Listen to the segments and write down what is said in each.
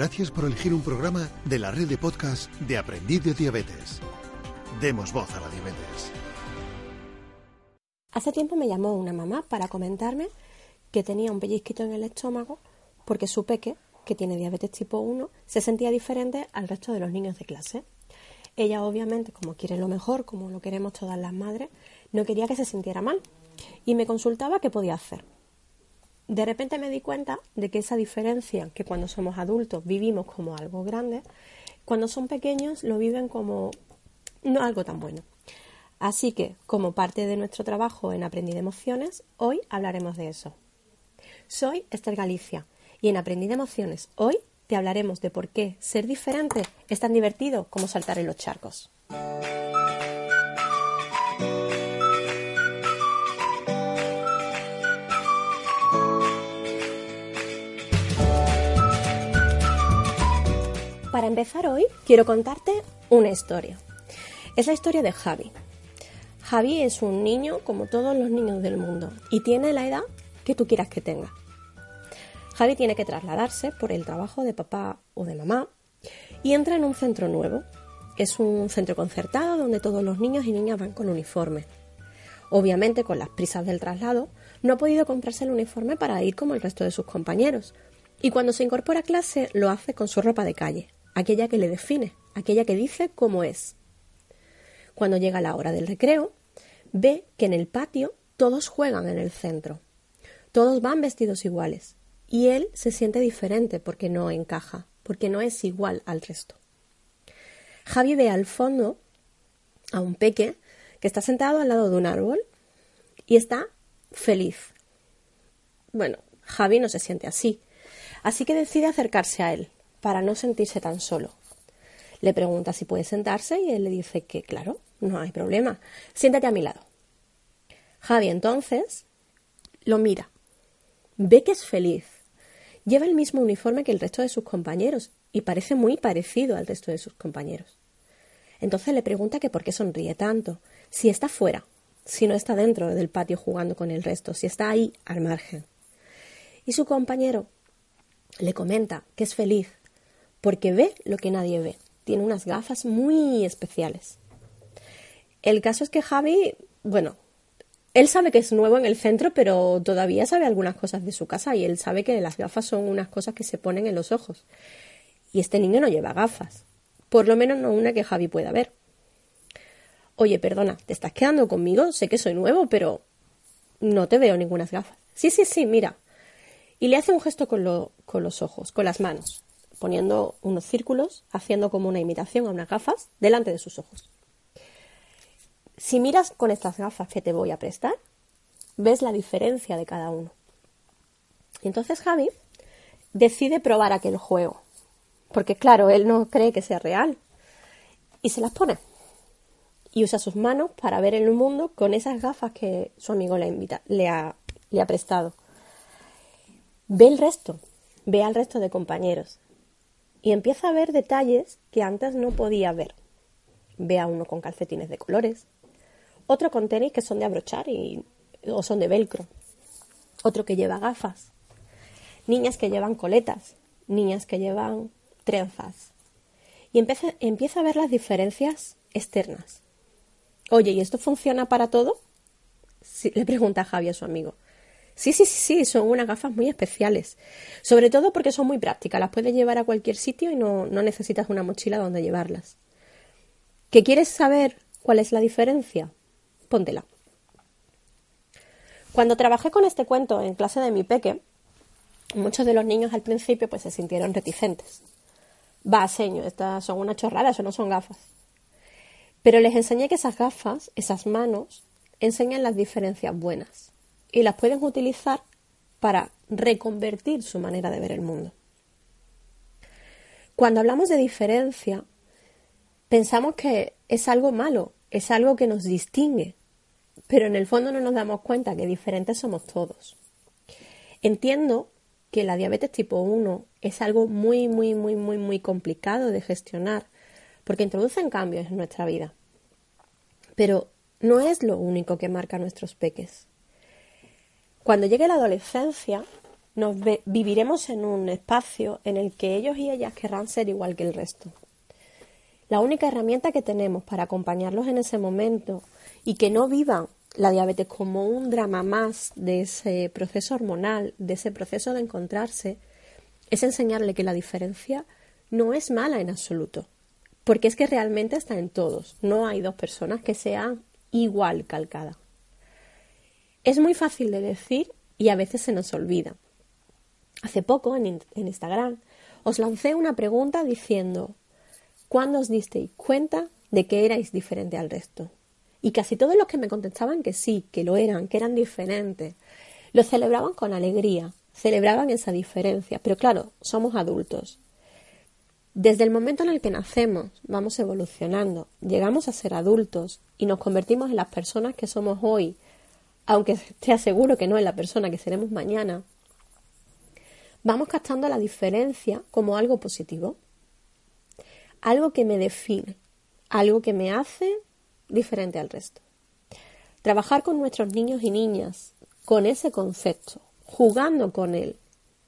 Gracias por elegir un programa de la red de podcast de Aprendiz de Diabetes. Demos voz a la diabetes. Hace tiempo me llamó una mamá para comentarme que tenía un pellizquito en el estómago porque su peque, que tiene diabetes tipo 1, se sentía diferente al resto de los niños de clase. Ella obviamente, como quiere lo mejor, como lo queremos todas las madres, no quería que se sintiera mal y me consultaba qué podía hacer de repente me di cuenta de que esa diferencia que cuando somos adultos vivimos como algo grande, cuando son pequeños lo viven como no algo tan bueno. Así que, como parte de nuestro trabajo en Aprendí de Emociones, hoy hablaremos de eso. Soy Esther Galicia y en Aprendí de Emociones hoy te hablaremos de por qué ser diferente es tan divertido como saltar en los charcos. Empezar hoy, quiero contarte una historia. Es la historia de Javi. Javi es un niño como todos los niños del mundo y tiene la edad que tú quieras que tenga. Javi tiene que trasladarse por el trabajo de papá o de mamá y entra en un centro nuevo. Es un centro concertado donde todos los niños y niñas van con uniforme. Obviamente, con las prisas del traslado, no ha podido comprarse el uniforme para ir como el resto de sus compañeros. Y cuando se incorpora a clase, lo hace con su ropa de calle, aquella que le define, aquella que dice cómo es. Cuando llega la hora del recreo, ve que en el patio todos juegan en el centro. Todos van vestidos iguales. Y él se siente diferente porque no encaja, porque no es igual al resto. Javi ve al fondo a un peque que está sentado al lado de un árbol y está feliz. Bueno, Javi no se siente así, así que decide acercarse a él para no sentirse tan solo. Le pregunta si puede sentarse y él le dice que claro, no hay problema. Siéntate a mi lado. Javi entonces lo mira. Ve que es feliz. Lleva el mismo uniforme que el resto de sus compañeros y parece muy parecido al resto de sus compañeros. Entonces le pregunta que por qué sonríe tanto, si está fuera, si no está dentro del patio jugando con el resto, si está ahí al margen. Y su compañero le comenta que es feliz porque ve lo que nadie ve. Tiene unas gafas muy especiales. El caso es que Javi, bueno, él sabe que es nuevo en el centro, pero todavía sabe algunas cosas de su casa y él sabe que las gafas son unas cosas que se ponen en los ojos. Y este niño no lleva gafas, por lo menos no una que Javi pueda ver. Oye, perdona, ¿te estás quedando conmigo? Sé que soy nuevo, pero no te veo ninguna gafas. Sí, sí, sí, mira. Y le hace un gesto con, con los ojos, con las manos poniendo unos círculos, haciendo como una imitación a unas gafas delante de sus ojos. Si miras con estas gafas que te voy a prestar, ves la diferencia de cada uno. Entonces Javi decide probar aquel juego, porque claro, él no cree que sea real, y se las pone. Y usa sus manos para ver el mundo con esas gafas que su amigo le, le, ha, le ha prestado. Ve el resto, ve al resto de compañeros, y empieza a ver detalles que antes no podía ver. Ve a uno con calcetines de colores, otro con tenis que son de abrochar y, o son de velcro, otro que lleva gafas, niñas que llevan coletas, niñas que llevan trenzas. Y empieza, empieza a ver las diferencias externas. Oye, ¿y esto funciona para todo? le pregunta Javi a su amigo. Sí, sí, sí, sí, son unas gafas muy especiales. Sobre todo porque son muy prácticas, las puedes llevar a cualquier sitio y no, no necesitas una mochila donde llevarlas. ¿Que quieres saber cuál es la diferencia? Póntela. Cuando trabajé con este cuento en clase de mi peque, muchos de los niños al principio pues se sintieron reticentes. Va, señor, estas son una chorrada, eso no son gafas. Pero les enseñé que esas gafas, esas manos, enseñan las diferencias buenas y las pueden utilizar para reconvertir su manera de ver el mundo. Cuando hablamos de diferencia, pensamos que es algo malo, es algo que nos distingue, pero en el fondo no nos damos cuenta que diferentes somos todos. Entiendo que la diabetes tipo 1 es algo muy, muy, muy, muy, muy complicado de gestionar porque introducen cambios en nuestra vida. Pero no es lo único que marca nuestros peques. Cuando llegue la adolescencia, nos viviremos en un espacio en el que ellos y ellas querrán ser igual que el resto. La única herramienta que tenemos para acompañarlos en ese momento y que no vivan la diabetes como un drama más de ese proceso hormonal, de ese proceso de encontrarse, es enseñarle que la diferencia no es mala en absoluto, porque es que realmente está en todos, no hay dos personas que sean igual calcada. Es muy fácil de decir y a veces se nos olvida. Hace poco en, Instagram os lancé una pregunta diciendo ¿Cuándo os disteis cuenta de que erais diferente al resto? Y casi todos los que me contestaban que sí, que lo eran, que eran diferentes, lo celebraban con alegría, celebraban esa diferencia. Pero claro, somos adultos. Desde el momento en el que nacemos, vamos evolucionando, llegamos a ser adultos y nos convertimos en las personas que somos hoy, aunque te aseguro que no es la persona que seremos mañana, vamos captando la diferencia como algo positivo, algo que me define, algo que me hace diferente al resto. Trabajar con nuestros niños y niñas con ese concepto, jugando con él,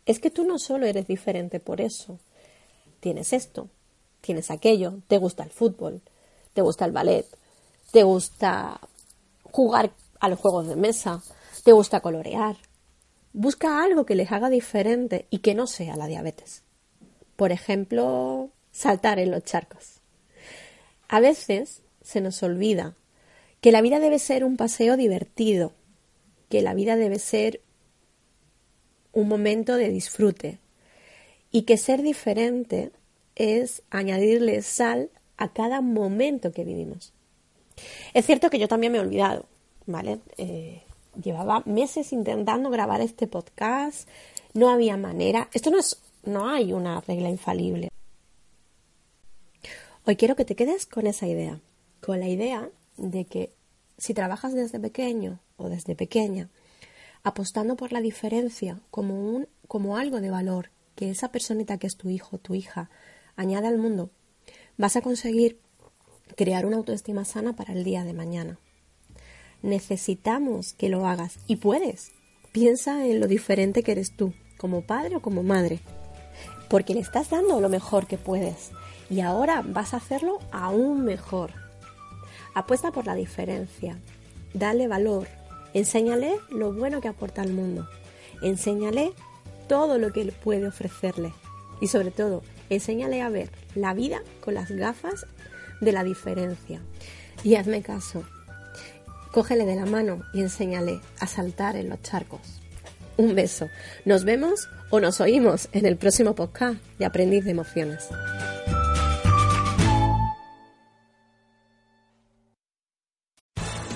es que tú no solo eres diferente por eso. Tienes esto, tienes aquello, te gusta el fútbol, te gusta el ballet, te gusta jugar a los juegos de mesa, te gusta colorear. Busca algo que les haga diferente y que no sea la diabetes. Por ejemplo, saltar en los charcos. A veces se nos olvida que la vida debe ser un paseo divertido, que la vida debe ser un momento de disfrute y que ser diferente es añadirle sal a cada momento que vivimos. Es cierto que yo también me he olvidado, ¿vale? Eh, llevaba meses intentando grabar este podcast, no había manera. Esto no es, no hay una regla infalible. Hoy quiero que te quedes con esa idea con la idea de que si trabajas desde pequeño o desde pequeña, apostando por la diferencia como, un, como algo de valor que esa personita que es tu hijo, tu hija, añade al mundo, vas a conseguir crear una autoestima sana para el día de mañana. Necesitamos que lo hagas y puedes. Piensa en lo diferente que eres tú, como padre o como madre, porque le estás dando lo mejor que puedes y ahora vas a hacerlo aún mejor. Apuesta por la diferencia. Dale valor. Enséñale lo bueno que aporta al mundo. Enséñale todo lo que él puede ofrecerle. Y sobre todo, enséñale a ver la vida con las gafas de la diferencia. Y hazme caso. Cógele de la mano y enséñale a saltar en los charcos. Un beso. Nos vemos o nos oímos en el próximo podcast de Aprendiz de Emociones.